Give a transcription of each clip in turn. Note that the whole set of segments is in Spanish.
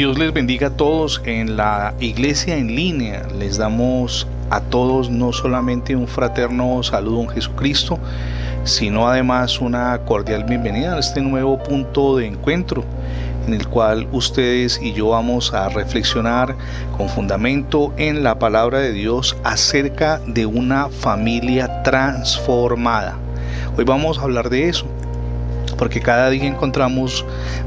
Dios les bendiga a todos en la iglesia en línea. Les damos a todos no solamente un fraterno saludo en Jesucristo, sino además una cordial bienvenida a este nuevo punto de encuentro en el cual ustedes y yo vamos a reflexionar con fundamento en la palabra de Dios acerca de una familia transformada. Hoy vamos a hablar de eso, porque cada día encontramos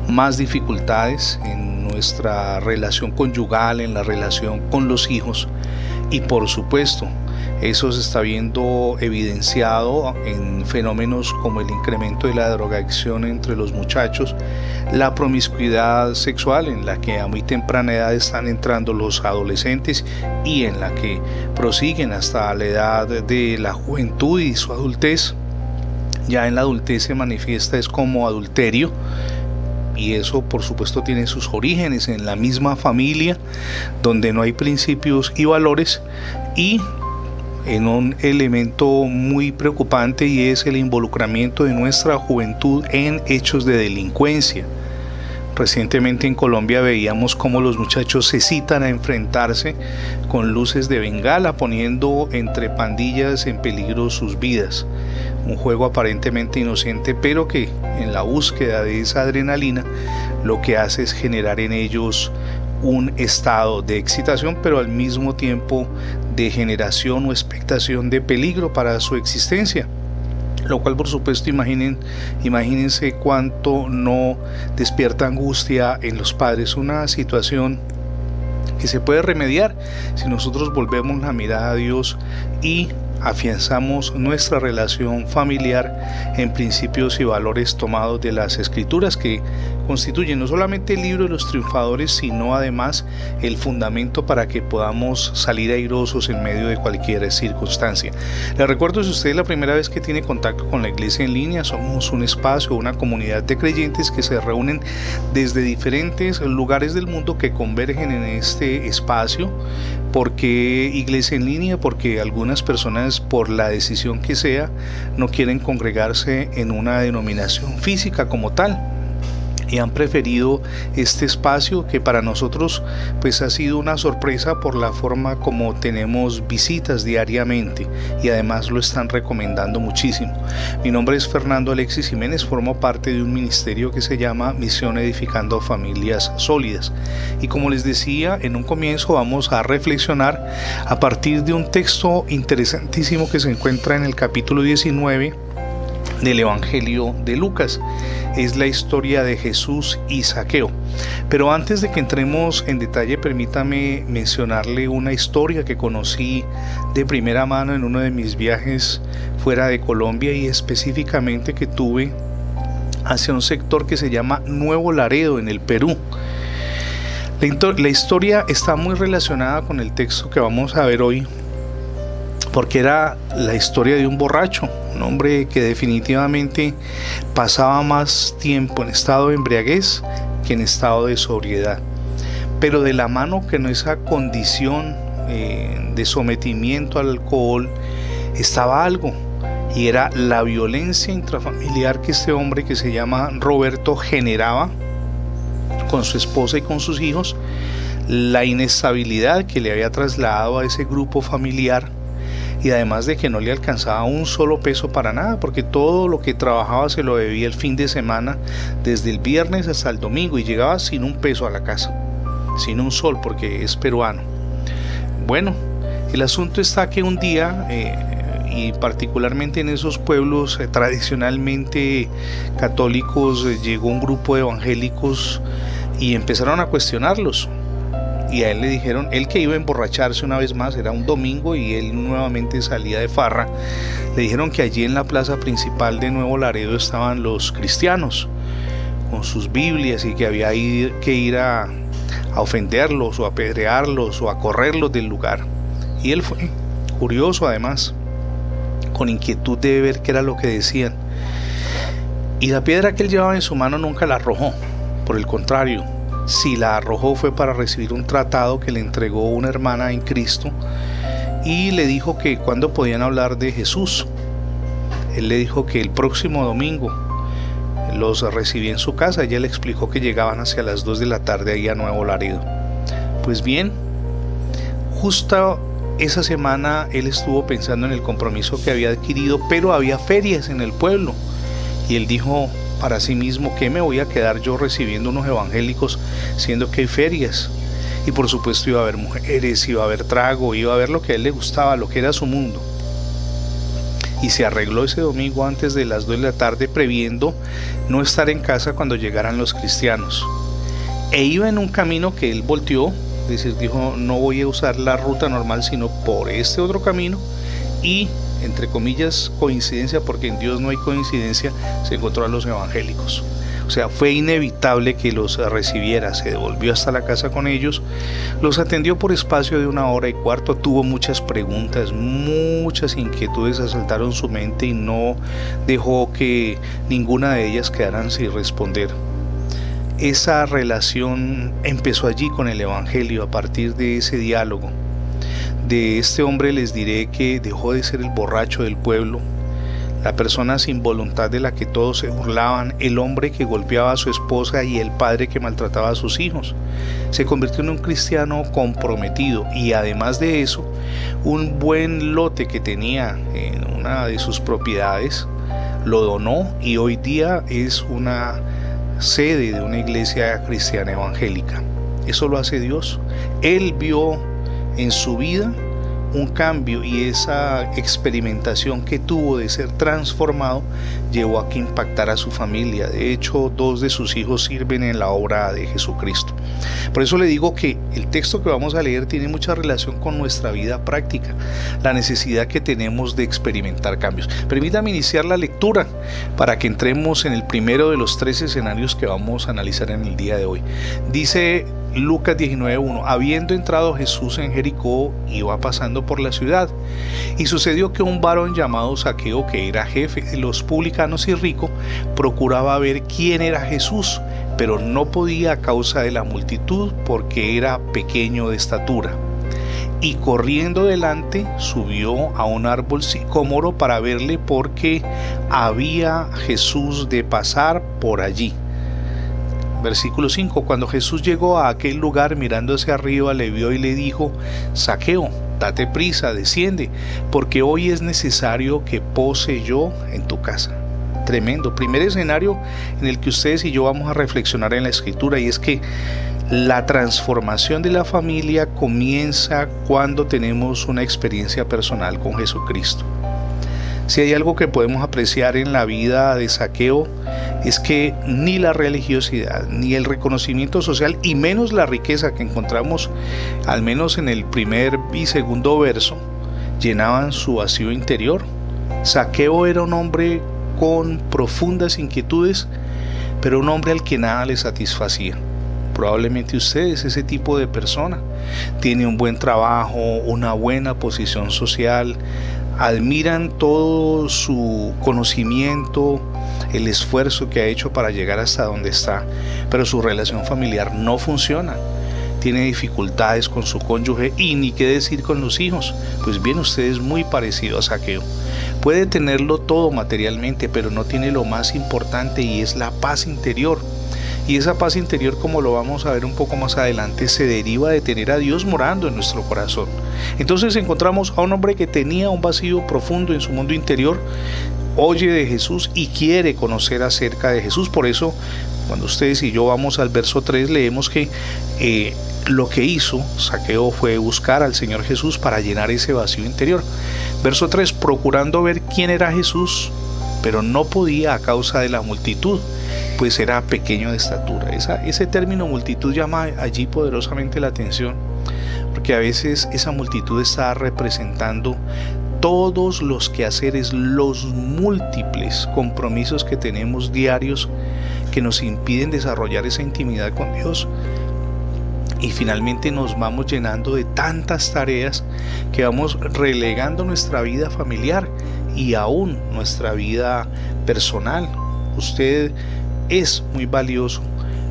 más dificultades en nuestra relación conyugal, en la relación con los hijos y por supuesto eso se está viendo evidenciado en fenómenos como el incremento de la drogadicción entre los muchachos, la promiscuidad sexual en la que a muy temprana edad están entrando los adolescentes y en la que prosiguen hasta la edad de la juventud y su adultez. Ya en la adultez se manifiesta es como adulterio y eso por supuesto tiene sus orígenes en la misma familia donde no hay principios y valores y en un elemento muy preocupante y es el involucramiento de nuestra juventud en hechos de delincuencia. Recientemente en Colombia veíamos cómo los muchachos se citan a enfrentarse con luces de bengala poniendo entre pandillas en peligro sus vidas. Un juego aparentemente inocente pero que en la búsqueda de esa adrenalina lo que hace es generar en ellos un estado de excitación, pero al mismo tiempo de generación o expectación de peligro para su existencia. Lo cual por supuesto imaginen, imagínense cuánto no despierta angustia en los padres. Una situación que se puede remediar si nosotros volvemos la mirada a Dios y afianzamos nuestra relación familiar en principios y valores tomados de las escrituras que constituyen no solamente el libro de los triunfadores, sino además el fundamento para que podamos salir airosos en medio de cualquier circunstancia. Les recuerdo si usted es la primera vez que tiene contacto con la iglesia en línea, somos un espacio, una comunidad de creyentes que se reúnen desde diferentes lugares del mundo que convergen en este espacio. ¿Por qué iglesia en línea? Porque algunas personas por la decisión que sea no quieren congregarse en una denominación física como tal y han preferido este espacio que para nosotros pues ha sido una sorpresa por la forma como tenemos visitas diariamente y además lo están recomendando muchísimo. Mi nombre es Fernando Alexis Jiménez, formo parte de un ministerio que se llama Misión Edificando Familias Sólidas y como les decía en un comienzo vamos a reflexionar a partir de un texto interesantísimo que se encuentra en el capítulo 19 del Evangelio de Lucas. Es la historia de Jesús y Saqueo. Pero antes de que entremos en detalle, permítame mencionarle una historia que conocí de primera mano en uno de mis viajes fuera de Colombia y específicamente que tuve hacia un sector que se llama Nuevo Laredo en el Perú. La historia está muy relacionada con el texto que vamos a ver hoy, porque era la historia de un borracho, un hombre que definitivamente pasaba más tiempo en estado de embriaguez que en estado de sobriedad. Pero de la mano que en esa condición eh, de sometimiento al alcohol estaba algo, y era la violencia intrafamiliar que este hombre que se llama Roberto generaba con su esposa y con sus hijos, la inestabilidad que le había trasladado a ese grupo familiar y además de que no le alcanzaba un solo peso para nada, porque todo lo que trabajaba se lo debía el fin de semana, desde el viernes hasta el domingo, y llegaba sin un peso a la casa, sin un sol, porque es peruano. Bueno, el asunto está que un día, eh, y particularmente en esos pueblos eh, tradicionalmente católicos, eh, llegó un grupo de evangélicos y empezaron a cuestionarlos y a él le dijeron, él que iba a emborracharse una vez más, era un domingo y él nuevamente salía de farra, le dijeron que allí en la plaza principal de Nuevo Laredo estaban los cristianos con sus Biblias y que había que ir a, ofenderlos o a apedrearlos o a correrlos del lugar. Y él fue curioso además, con inquietud de ver qué era lo que decían. Y la piedra que él llevaba en su mano nunca la arrojó, por el contrario, si la arrojó fue para recibir un tratado que le entregó una hermana en Cristo y le dijo que cuando podían hablar de Jesús. Él le dijo que el próximo domingo los recibí en su casa. Ella le explicó que llegaban hacia las 2 de la tarde ahí a Nuevo Laredo. Pues bien, justo esa semana él estuvo pensando en el compromiso que había adquirido, pero había ferias en el pueblo. Y él dijo para sí mismo, ¿qué me voy a quedar yo recibiendo unos evangélicos siendo que hay ferias? Y por supuesto iba a haber mujeres, iba a haber trago, iba a haber lo que a él le gustaba, lo que era su mundo y se arregló ese domingo antes de las 2 de la tarde previendo no estar en casa cuando llegaran los cristianos. E iba en un camino que él volteó, es decir, dijo, no voy a usar la ruta normal, sino por este otro camino y, entre comillas, coincidencia, porque en Dios no hay coincidencia, se encontró a los evangélicos. O sea, fue inevitable que los recibiera. Se devolvió hasta la casa con ellos. Los atendió por espacio de una hora y cuarto. Tuvo muchas preguntas, muchas inquietudes asaltaron su mente y no dejó que ninguna de ellas quedaran sin responder. Esa relación empezó allí con el Evangelio a partir de ese diálogo. De este hombre les diré que dejó de ser el borracho del pueblo, la persona sin voluntad de la que todos se burlaban, el hombre que golpeaba a su esposa y el padre que maltrataba a sus hijos. Se convirtió en un cristiano comprometido y además de eso, un buen lote que tenía en una de sus propiedades, lo donó y hoy día es una sede de una iglesia cristiana evangélica. Eso lo hace Dios. Él vio en su vida un cambio y esa experimentación que tuvo de ser transformado llevó a que impactara a su familia. De hecho, dos de sus hijos sirven en la obra de Jesucristo. Por eso le digo que el texto que vamos a leer tiene mucha relación con nuestra vida práctica, la necesidad que tenemos de experimentar cambios. Permítame iniciar la lectura para que entremos en el primero de los tres escenarios que vamos a analizar en el día de hoy. Dice Lucas 19.1, habiendo entrado Jesús en Jericó, iba pasando por la ciudad, y sucedió que un varón llamado Saqueo, que era jefe de los publicanos y rico, procuraba ver quién era Jesús, pero no podía a causa de la multitud, porque era pequeño de estatura. Y corriendo delante, subió a un árbol sicómoro para verle, porque había Jesús de pasar por allí. Versículo 5. Cuando Jesús llegó a aquel lugar mirando hacia arriba, le vio y le dijo, Saqueo, date prisa, desciende, porque hoy es necesario que pose yo en tu casa. Tremendo. Primer escenario en el que ustedes y yo vamos a reflexionar en la escritura y es que la transformación de la familia comienza cuando tenemos una experiencia personal con Jesucristo. Si hay algo que podemos apreciar en la vida de saqueo es que ni la religiosidad, ni el reconocimiento social, y menos la riqueza que encontramos, al menos en el primer y segundo verso, llenaban su vacío interior. Saqueo era un hombre con profundas inquietudes, pero un hombre al que nada le satisfacía. Probablemente usted es ese tipo de persona. Tiene un buen trabajo, una buena posición social, admiran todo su conocimiento, el esfuerzo que ha hecho para llegar hasta donde está, pero su relación familiar no funciona. Tiene dificultades con su cónyuge y ni qué decir con los hijos. Pues bien, usted es muy parecido a Saqueo. Puede tenerlo todo materialmente, pero no tiene lo más importante y es la paz interior. Y esa paz interior, como lo vamos a ver un poco más adelante, se deriva de tener a Dios morando en nuestro corazón. Entonces encontramos a un hombre que tenía un vacío profundo en su mundo interior, oye de Jesús y quiere conocer acerca de Jesús. Por eso, cuando ustedes y yo vamos al verso 3, leemos que eh, lo que hizo Saqueo fue buscar al Señor Jesús para llenar ese vacío interior. Verso 3, procurando ver quién era Jesús, pero no podía a causa de la multitud pues era pequeño de estatura. ese término multitud llama allí poderosamente la atención, porque a veces esa multitud está representando todos los quehaceres, los múltiples compromisos que tenemos diarios que nos impiden desarrollar esa intimidad con Dios. Y finalmente nos vamos llenando de tantas tareas que vamos relegando nuestra vida familiar y aún nuestra vida personal. Usted es muy valioso,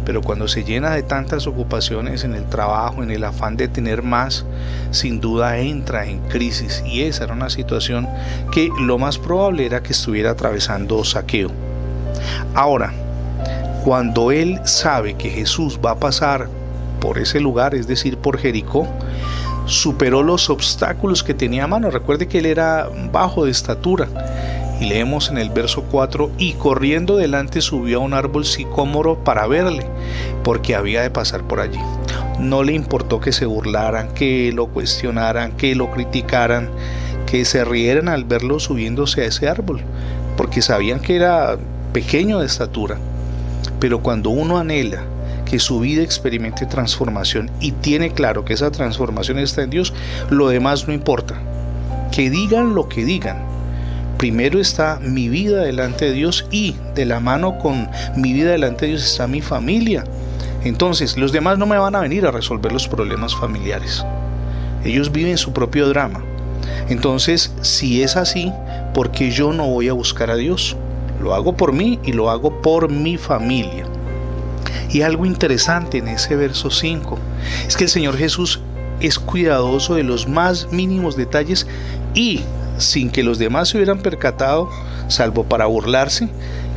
pero cuando se llena de tantas ocupaciones en el trabajo, en el afán de tener más, sin duda entra en crisis y esa era una situación que lo más probable era que estuviera atravesando saqueo. Ahora, Cuando él sabe que Jesús va a pasar por ese lugar, es decir, por Jericó, superó los obstáculos que tenía a mano. Recuerde que él era bajo de estatura. Y leemos en el verso 4, y corriendo delante subió a un árbol sicómoro para verle, porque había de pasar por allí. No le importó que se burlaran, que lo cuestionaran, que lo criticaran, que se rieran al verlo subiéndose a ese árbol, porque sabían que era pequeño de estatura. Pero cuando uno anhela que su vida experimente transformación y tiene claro que esa transformación está en Dios, lo demás no importa. Que digan lo que digan. Primero está mi vida delante de Dios y de la mano con mi vida delante de Dios está mi familia. Entonces, los demás no me van a venir a resolver los problemas familiares. Ellos viven su propio drama. Entonces, si es así, ¿por qué yo no voy a buscar a Dios? Lo hago por mí y lo hago por mi familia. Y algo interesante en ese verso 5 es que el Señor Jesús es cuidadoso de los más mínimos detalles y sin que los demás se hubieran percatado, salvo para burlarse,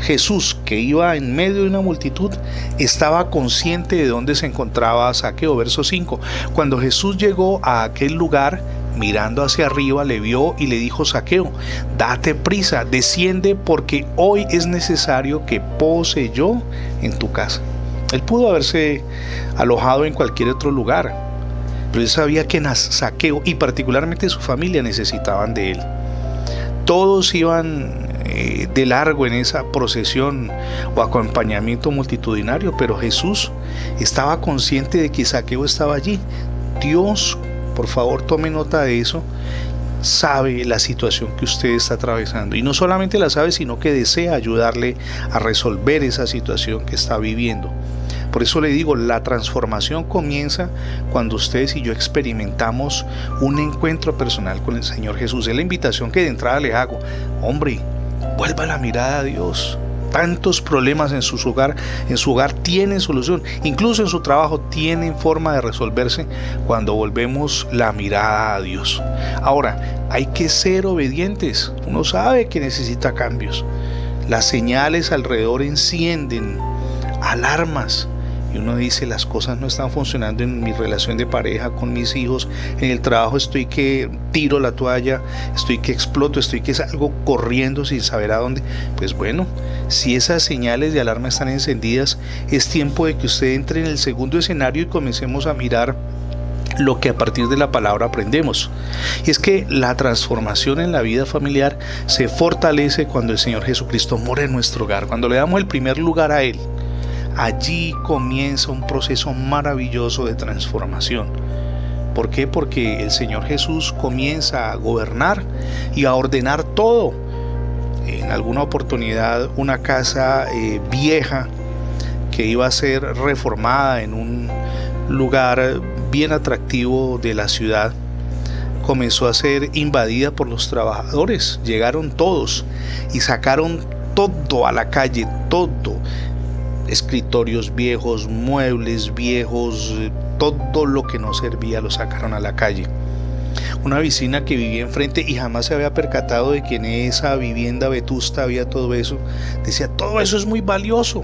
Jesús, que iba en medio de una multitud, estaba consciente de dónde se encontraba Saqueo. Verso 5. Cuando Jesús llegó a aquel lugar, mirando hacia arriba, le vio y le dijo Saqueo, date prisa, desciende porque hoy es necesario que pose yo en tu casa. Él pudo haberse alojado en cualquier otro lugar, pero él sabía que Saqueo y particularmente su familia necesitaban de él. Todos iban eh, de largo en esa procesión o acompañamiento multitudinario, pero Jesús estaba consciente de que Saqueo estaba allí. Dios por favor, tome nota de eso. Sabe la situación que usted está atravesando y no solamente la sabe, sino que desea ayudarle a resolver esa situación que está viviendo. Por eso le digo, la transformación comienza cuando ustedes y yo experimentamos un encuentro personal con el Señor Jesús. Es la invitación que de entrada le hago. Hombre, vuelva la mirada a Dios tantos problemas en su hogar, en su hogar tienen solución, incluso en su trabajo tienen forma de resolverse cuando volvemos la mirada a Dios. Ahora, hay que ser obedientes. Uno sabe que necesita cambios. Las señales alrededor encienden alarmas y uno dice las cosas no están funcionando en mi relación de pareja con mis hijos, en el trabajo estoy que tiro la toalla, estoy que exploto, estoy que salgo corriendo sin saber a dónde. Pues bueno, si esas señales de alarma están encendidas, es tiempo de que usted entre en el segundo escenario y comencemos a mirar lo que a partir de la palabra aprendemos. Y es que la transformación en la vida familiar se fortalece cuando el Señor Jesucristo mora en nuestro hogar, cuando le damos el primer lugar a Él. Allí comienza un proceso maravilloso de transformación. ¿Por qué? Porque el Señor Jesús comienza a gobernar y a ordenar todo. En alguna oportunidad una casa eh, vieja que iba a ser reformada en un lugar bien atractivo de la ciudad comenzó a ser invadida por los trabajadores. Llegaron todos y sacaron todo a la calle, todo escritorios viejos, muebles viejos, todo lo que no servía lo sacaron a la calle. Una vecina que vivía enfrente y jamás se había percatado de que en esa vivienda vetusta había todo eso, decía, todo eso es muy valioso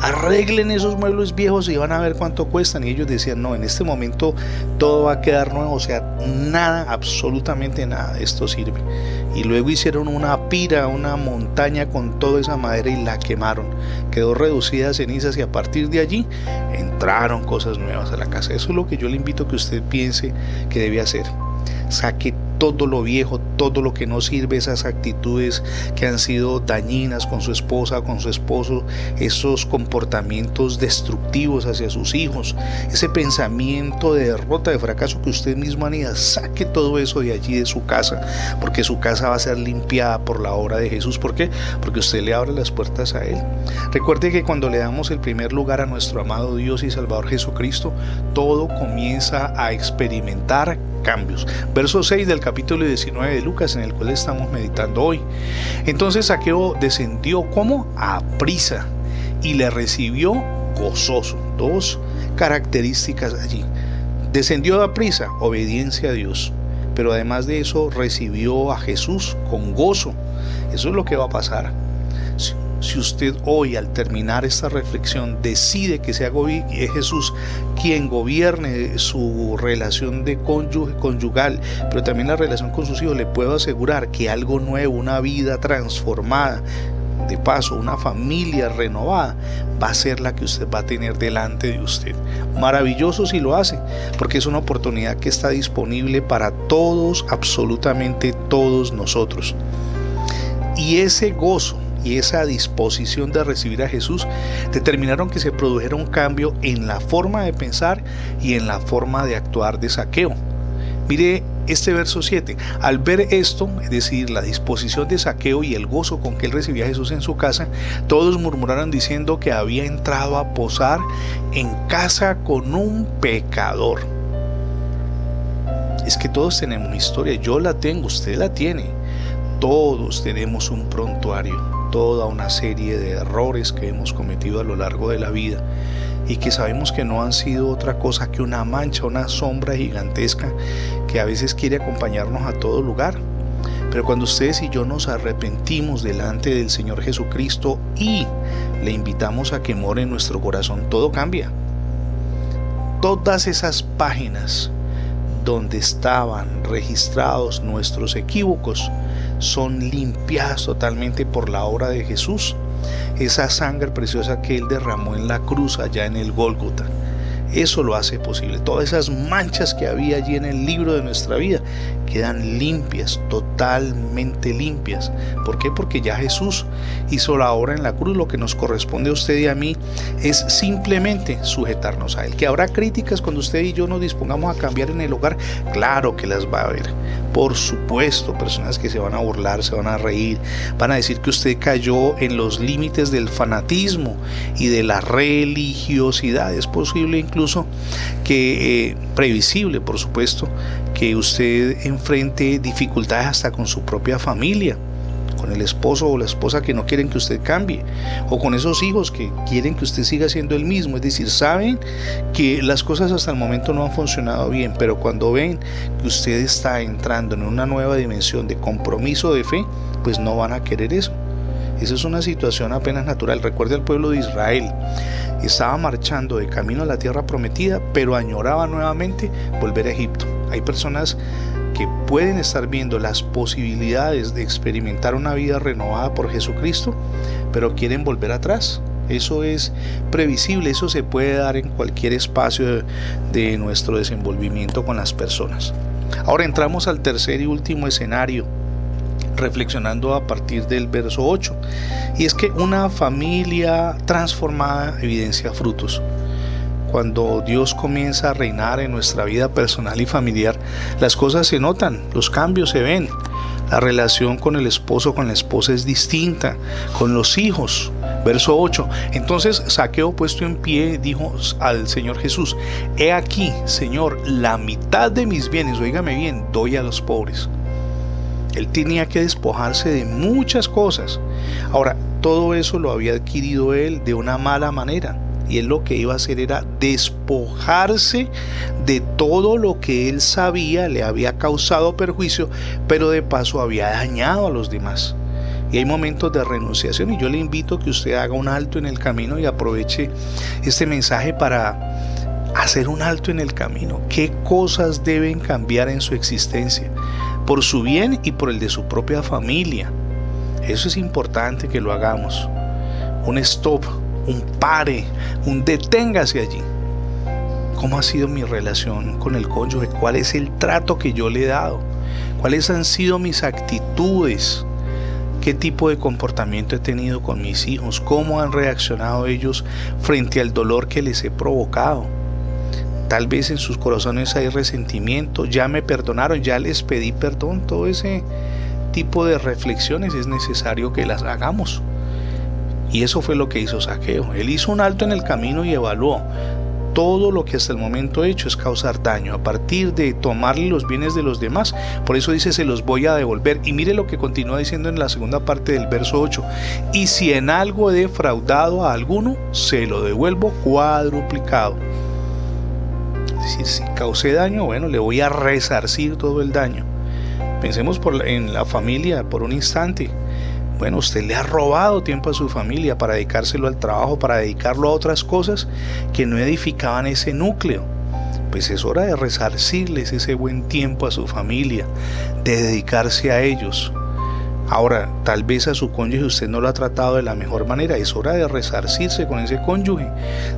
arreglen esos muebles viejos y van a ver cuánto cuestan. Y ellos decían, no, en este momento todo va a quedar nuevo, o sea, nada, absolutamente nada de esto sirve. Y luego hicieron una pira, una montaña con toda esa madera y la quemaron. Quedó reducida a cenizas y a partir de allí entraron cosas nuevas a la casa. Eso es lo que yo le invito a que usted piense que debe hacer. Saque todo lo viejo, todo lo que no sirve, esas actitudes que han sido dañinas con su esposa, con su esposo, esos comportamientos destructivos hacia sus hijos, ese pensamiento de derrota, de fracaso que usted mismo anida, saque todo eso de allí, de su casa, porque su casa va a ser limpiada por la obra de Jesús. ¿Por qué? Porque usted le abre las puertas a Él. Recuerde que cuando le damos el primer lugar a nuestro amado Dios y Salvador Jesucristo, todo comienza a experimentar cambios. Verso 6 del capítulo 19 de Lucas en el cual estamos meditando hoy. Entonces Saqueo descendió como a prisa y le recibió gozoso. Dos características allí. Descendió a prisa, obediencia a Dios. Pero además de eso recibió a Jesús con gozo. Eso es lo que va a pasar. Si usted hoy al terminar esta reflexión decide que sea Jesús quien gobierne su relación de cónyuge, conyugal, pero también la relación con sus hijos, le puedo asegurar que algo nuevo, una vida transformada, de paso, una familia renovada, va a ser la que usted va a tener delante de usted. Maravilloso si lo hace, porque es una oportunidad que está disponible para todos, absolutamente todos nosotros. Y ese gozo y esa disposición de recibir a Jesús determinaron que se produjera un cambio en la forma de pensar y en la forma de actuar de saqueo. Mire este verso 7. Al ver esto, es decir, la disposición de saqueo y el gozo con que él recibía a Jesús en su casa, todos murmuraron diciendo que había entrado a posar en casa con un pecador. Es que todos tenemos historia, yo la tengo, usted la tiene. Todos tenemos un prontuario, toda una serie de errores que hemos cometido a lo largo de la vida y que sabemos que no han sido otra cosa que una mancha, una sombra gigantesca que a veces quiere acompañarnos a todo lugar. Pero cuando ustedes y yo nos arrepentimos delante del Señor Jesucristo y le invitamos a que more en nuestro corazón, todo cambia. Todas esas páginas donde estaban registrados nuestros equívocos son limpiadas totalmente por la obra de Jesús esa sangre preciosa que Él derramó en la cruz allá en el Gólgota. Eso lo hace posible. Todas esas manchas que había allí en el libro de nuestra vida quedan limpias, totalmente limpias. ¿Por qué? Porque ya Jesús hizo la obra en la cruz. Lo que nos corresponde a usted y a mí es simplemente sujetarnos a Él. Que habrá críticas cuando usted y yo nos dispongamos a cambiar en el hogar. Claro que las va a haber. Por supuesto, personas que se van a burlar, se van a reír, van a decir que usted cayó en los límites del fanatismo y de la religiosidad. Es posible incluso que, eh, previsible por supuesto, que usted enfrente dificultades hasta con su propia familia con el esposo o la esposa que no quieren que usted cambie, o con esos hijos que quieren que usted siga siendo el mismo. Es decir, saben que las cosas hasta el momento no han funcionado bien, pero cuando ven que usted está entrando en una nueva dimensión de compromiso de fe, pues no van a querer eso. Esa es una situación apenas natural. Recuerde al pueblo de Israel. Estaba marchando de camino a la tierra prometida, pero añoraba nuevamente volver a Egipto. Hay personas que pueden estar viendo las posibilidades de experimentar una vida renovada por Jesucristo, pero quieren volver atrás. Eso es previsible, eso se puede dar en cualquier espacio de, nuestro desenvolvimiento con las personas. Ahora entramos al tercer y último escenario, reflexionando a partir del verso 8, y es que una familia transformada evidencia frutos cuando Dios comienza a reinar en nuestra vida personal y familiar, las cosas se notan, los cambios se ven. La relación con el esposo, con la esposa es distinta, con los hijos. Verso 8. Entonces Saqueo puesto en pie dijo al Señor Jesús, He aquí, Señor, la mitad de mis bienes, oígame bien, doy a los pobres. Él tenía que despojarse de muchas cosas. Ahora, todo eso lo había adquirido él de una mala manera y él lo que iba a hacer era despojarse de todo lo que él sabía le había causado perjuicio, pero de paso había dañado a los demás. Y hay momentos de renunciación y yo le invito a que usted haga un alto en el camino y aproveche este mensaje para hacer un alto en el camino. ¿Qué cosas deben cambiar en su existencia? Por su bien y por el de su propia familia. Eso es importante que lo hagamos. Un stop, un pare, un deténgase allí. ¿Cómo ha sido mi relación con el cónyuge? ¿Cuál es el trato que yo le he dado? ¿Cuáles han sido mis actitudes? ¿Qué tipo de comportamiento he tenido con mis hijos? ¿Cómo han reaccionado ellos frente al dolor que les he provocado? Tal vez en sus corazones hay resentimiento, ya me perdonaron, ya les pedí perdón, todo ese tipo de reflexiones es necesario que las hagamos. Y eso fue lo que hizo Saqueo. Él hizo un alto en el camino y evaluó. Todo lo que hasta el momento he hecho es causar daño a partir de tomarle los bienes de los demás. Por eso dice, se los voy a devolver. Y mire lo que continúa diciendo en la segunda parte del verso 8. Y si en algo he defraudado a alguno, se lo devuelvo cuadruplicado. Si causé daño, bueno, le voy a resarcir todo el daño. Pensemos por, en la familia por un instante Bueno, usted le ha robado tiempo a su familia para dedicárselo al trabajo, para dedicarlo a otras cosas que no edificaban ese núcleo. Pues es hora de resarcirles ese buen tiempo a su familia, de dedicarse a ellos. Ahora, tal vez a su cónyuge usted no lo ha tratado de la mejor manera, es hora de resarcirse con ese cónyuge.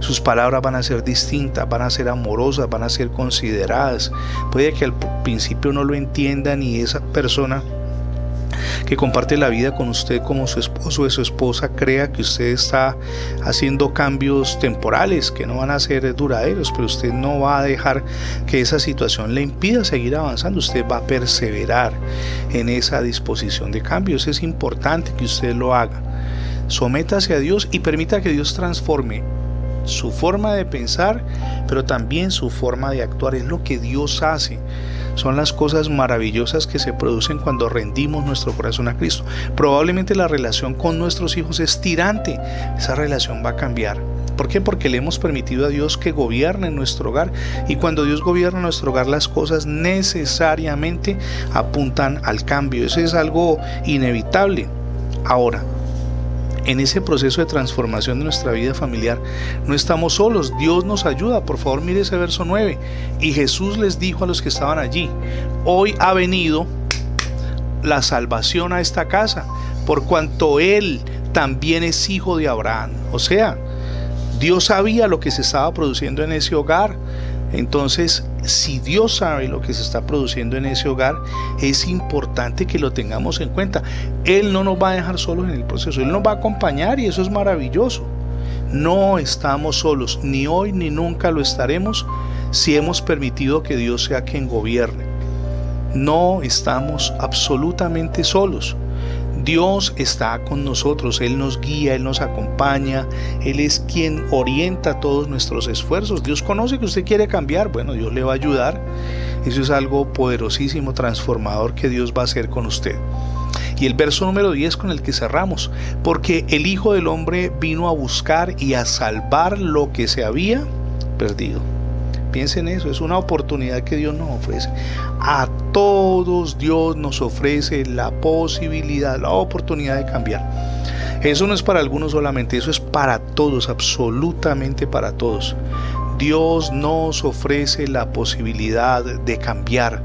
Sus palabras van a ser distintas, van a ser amorosas, van a ser consideradas. Puede que al principio no lo entienda ni esa persona que comparte la vida con usted como su esposo o su esposa crea que usted está haciendo cambios temporales que no van a ser duraderos, pero usted no va a dejar que esa situación le impida seguir avanzando, usted va a perseverar en esa disposición de cambios. Es importante que usted lo haga. Sométase a Dios y permita que Dios transforme su forma de pensar, pero también su forma de actuar. Es lo que Dios hace son las cosas maravillosas que se producen cuando rendimos nuestro corazón a Cristo. Probablemente la relación con nuestros hijos es tirante, esa relación va a cambiar. ¿Por qué? Porque le hemos permitido a Dios que gobierne nuestro hogar y cuando Dios gobierna nuestro hogar las cosas necesariamente apuntan al cambio. Eso es algo inevitable. Ahora, en ese proceso de transformación de nuestra vida familiar no estamos solos, Dios nos ayuda. Por favor, mire ese verso 9. Y Jesús les dijo a los que estaban allí, hoy ha venido la salvación a esta casa, por cuanto Él también es hijo de Abraham. O sea, Dios sabía lo que se estaba produciendo en ese hogar. Entonces, si Dios sabe lo que se está produciendo en ese hogar, es importante que lo tengamos en cuenta. Él no nos va a dejar solos en el proceso, Él nos va a acompañar y eso es maravilloso. No estamos solos, ni hoy ni nunca lo estaremos si hemos permitido que Dios sea quien gobierne. No estamos absolutamente solos. Dios está con nosotros, Él nos guía, Él nos acompaña, Él es quien orienta todos nuestros esfuerzos. Dios conoce que usted quiere cambiar, bueno, Dios le va a ayudar. Eso es algo poderosísimo, transformador que Dios va a hacer con usted. Y el verso número 10 con el que cerramos, porque el Hijo del Hombre vino a buscar y a salvar lo que se había perdido. Piensen eso, es una oportunidad que Dios nos ofrece. A todos Dios nos ofrece la posibilidad, la oportunidad de cambiar. Eso no es para algunos solamente, eso es para todos, absolutamente para todos. Dios nos ofrece la posibilidad de cambiar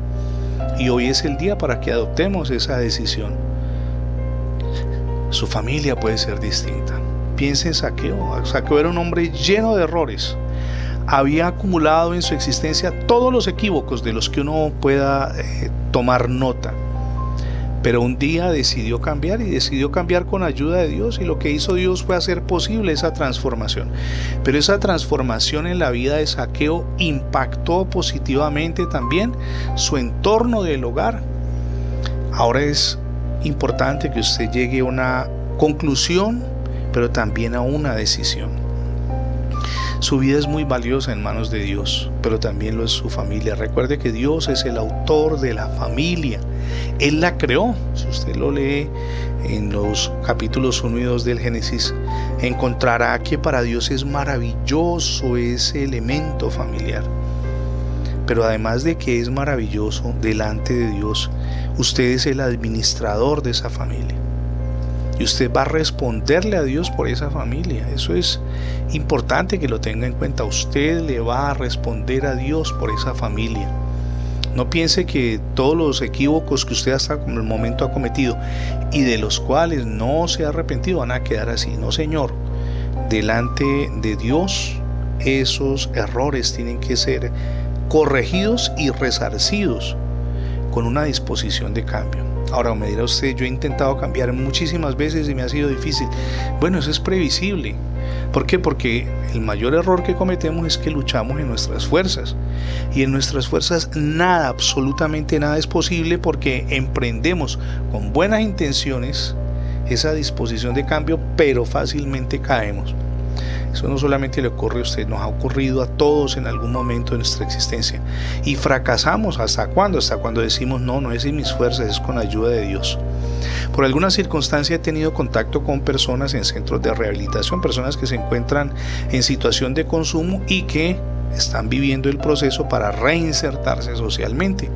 y hoy es el día para que adoptemos esa decisión. Su familia puede ser distinta. Piense en Saqueo. Saqueo era un hombre lleno de errores había acumulado en su existencia todos los equívocos de los que uno pueda eh, tomar nota. Pero un día decidió cambiar y decidió cambiar con ayuda de Dios y lo que hizo Dios fue hacer posible esa transformación. Pero esa transformación en la vida de Saqueo impactó positivamente también su entorno del hogar. Ahora es importante que usted llegue a una conclusión, pero también a una decisión. Su vida es muy valiosa en manos de Dios, pero también lo es su familia. Recuerde que Dios es el autor de la familia. Él la creó. Si usted lo lee en los capítulos 1 y 2 del Génesis, encontrará que para Dios es maravilloso ese elemento familiar. Pero además de que es maravilloso delante de Dios, usted es el administrador de esa familia y usted va a responderle a Dios por esa familia. Eso es importante que lo tenga en cuenta. Usted le va a responder a Dios por esa familia. No piense que todos los equívocos que usted hasta el momento ha cometido y de los cuales no se ha arrepentido van a quedar así. No, Señor. Delante de Dios esos errores tienen que ser corregidos y resarcidos con una disposición de cambio. Ahora me dirá usted, yo he intentado cambiar muchísimas veces y me ha sido difícil. Bueno, eso es previsible. ¿Por qué? Porque el mayor error que cometemos es que luchamos en nuestras fuerzas. Y en nuestras fuerzas nada, absolutamente nada es posible porque emprendemos con buenas intenciones esa disposición de cambio, pero fácilmente caemos. Eso no solamente le ocurre a usted, nos ha ocurrido a todos en algún momento de nuestra existencia. Y fracasamos hasta cuándo? Hasta cuando decimos, no, no es en mis fuerzas, es con ayuda de Dios. Por alguna circunstancia he tenido contacto con personas en centros de rehabilitación, personas que se encuentran en situación de consumo y que están viviendo el proceso para reinsertarse socialmente.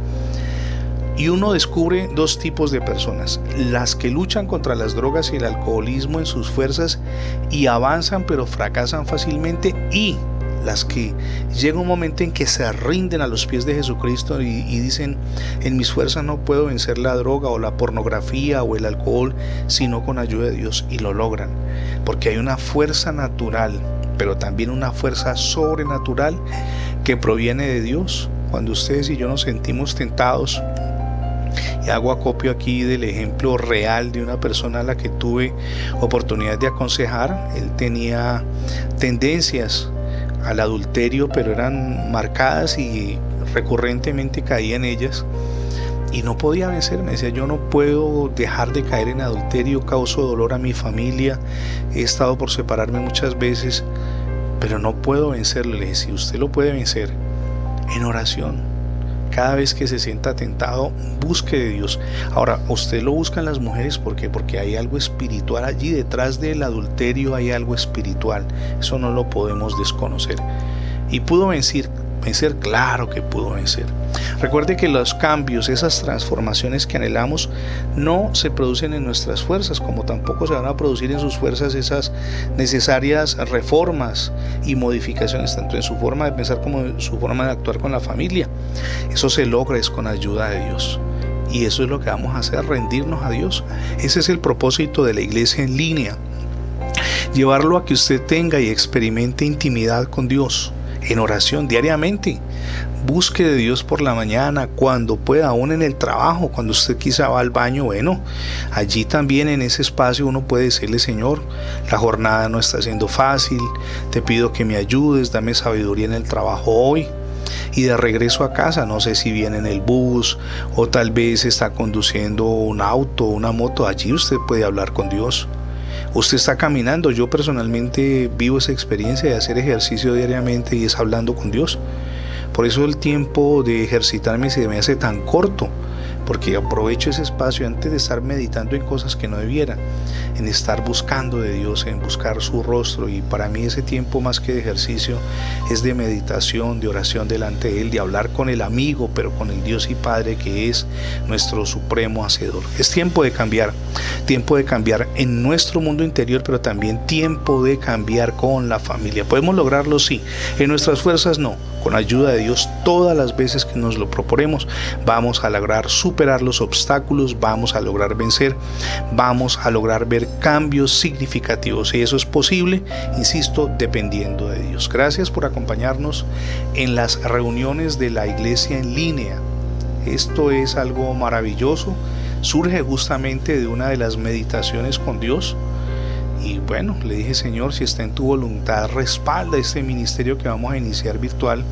Y uno descubre dos tipos de personas, las que luchan contra las drogas y el alcoholismo en sus fuerzas y avanzan pero fracasan fácilmente y las que llega un momento en que se rinden a los pies de Jesucristo y, dicen, en mis fuerzas no puedo vencer la droga o la pornografía o el alcohol, sino con ayuda de Dios y lo logran, porque hay una fuerza natural, pero también una fuerza sobrenatural que proviene de Dios. Cuando ustedes y yo nos sentimos tentados, y hago acopio aquí del ejemplo real de una persona a la que tuve oportunidad de aconsejar. Él tenía tendencias al adulterio, pero eran marcadas y recurrentemente caía en ellas. Y no podía vencerme, decía yo no puedo dejar de caer en adulterio, causo dolor a mi familia, he estado por separarme muchas veces, pero no puedo vencerle. Si usted lo puede vencer en oración, cada vez que se sienta tentado, busque de Dios. Ahora, usted lo busca en las mujeres. Porque hay algo espiritual allí, detrás del adulterio hay algo espiritual. Eso no lo podemos desconocer. Y pudo vencer, vencer, claro que pudo vencer. Recuerde que los cambios, esas transformaciones que anhelamos, no se producen en nuestras fuerzas, como tampoco se van a producir en sus fuerzas esas necesarias reformas y modificaciones, tanto en su forma de pensar como en su forma de actuar con la familia. Eso se logra es con ayuda de Dios. Y eso es lo que vamos a hacer, rendirnos a Dios. Ese es el propósito de la iglesia en línea. Llevarlo a que usted tenga y experimente intimidad con Dios en oración diariamente. Busque de Dios por la mañana, cuando pueda, aún en el trabajo, cuando usted quizá va al baño, bueno, allí también en ese espacio uno puede decirle, Señor, la jornada no está siendo fácil, te pido que me ayudes, dame sabiduría en el trabajo hoy. Y de regreso a casa, no sé si viene en el bus o tal vez está conduciendo un auto, una moto, allí usted puede hablar con Dios. Usted está caminando, yo personalmente vivo esa experiencia de hacer ejercicio diariamente y es hablando con Dios. Por eso el tiempo de ejercitarme se me hace tan corto, porque aprovecho ese espacio antes de estar meditando en cosas que no debiera, en estar buscando de Dios, en buscar su rostro. Y para mí ese tiempo más que de ejercicio es de meditación, de oración delante de Él, de hablar con el amigo, pero con el Dios y Padre que es nuestro supremo hacedor. Es tiempo de cambiar, tiempo de cambiar en nuestro mundo interior, pero también tiempo de cambiar con la familia. ¿Podemos lograrlo? Sí. En nuestras fuerzas no con ayuda de Dios, todas las veces que nos lo proponemos, vamos a lograr superar los obstáculos, vamos a lograr vencer, vamos a lograr ver cambios significativos. Y eso es posible, insisto, dependiendo de Dios. Gracias por acompañarnos en las reuniones de la iglesia en línea. Esto es algo maravilloso. Surge justamente de una de las meditaciones con Dios y bueno, le dije, Señor, si está en tu voluntad, respalda este ministerio que vamos a iniciar virtual.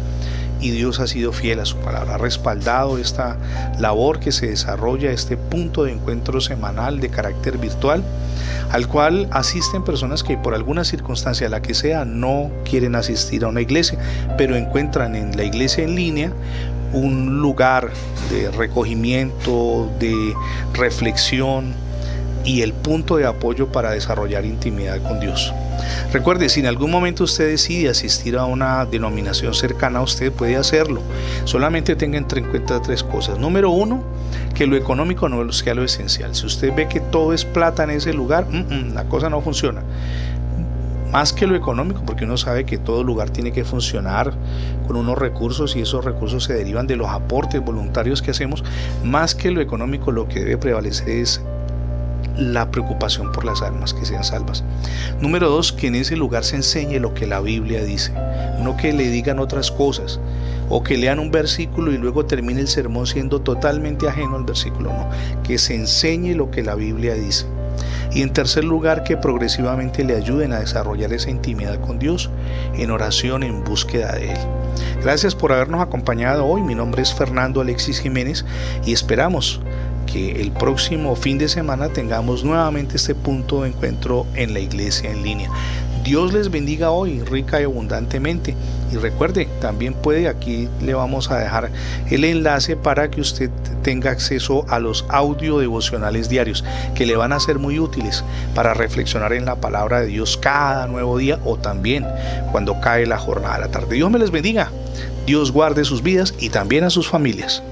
Y Dios ha sido fiel a su palabra, ha respaldado esta labor que se desarrolla, este punto de encuentro semanal de carácter virtual, al cual asisten personas que por alguna circunstancia, la que sea, no quieren asistir a una iglesia, pero encuentran en la iglesia en línea un lugar de recogimiento, de reflexión, y el punto de apoyo para desarrollar intimidad con Dios. Recuerde, si en algún momento usted decide asistir a una denominación cercana a usted, puede hacerlo. Solamente tenga en cuenta tres cosas. Número uno, que lo económico no sea lo esencial. Si usted ve que todo es plata en ese lugar, mm, mm, la cosa no funciona más que lo económico, porque uno sabe que todo lugar tiene que funcionar con unos recursos y esos recursos se derivan de los aportes voluntarios que hacemos, más que lo económico lo que debe prevalecer es la preocupación por las almas que sean salvas. Número dos, que en ese lugar se enseñe lo que la Biblia dice, no que le digan otras cosas o que lean un versículo y luego termine el sermón siendo totalmente ajeno al versículo, no, que se enseñe lo que la Biblia dice. Y en tercer lugar, que progresivamente le ayuden a desarrollar esa intimidad con Dios en oración en búsqueda de Él. Gracias por habernos acompañado hoy. Mi nombre es Fernando Alexis Jiménez y esperamos que el próximo fin de semana tengamos nuevamente este punto de encuentro en la iglesia en línea. Dios les bendiga hoy rica y abundantemente. Y recuerde, también puede, aquí le vamos a dejar el enlace para que usted tenga acceso a los audio devocionales diarios que le van a ser muy útiles para reflexionar en la palabra de Dios cada nuevo día o también cuando cae la jornada la tarde. Dios me les bendiga. Dios guarde sus vidas y también a sus familias.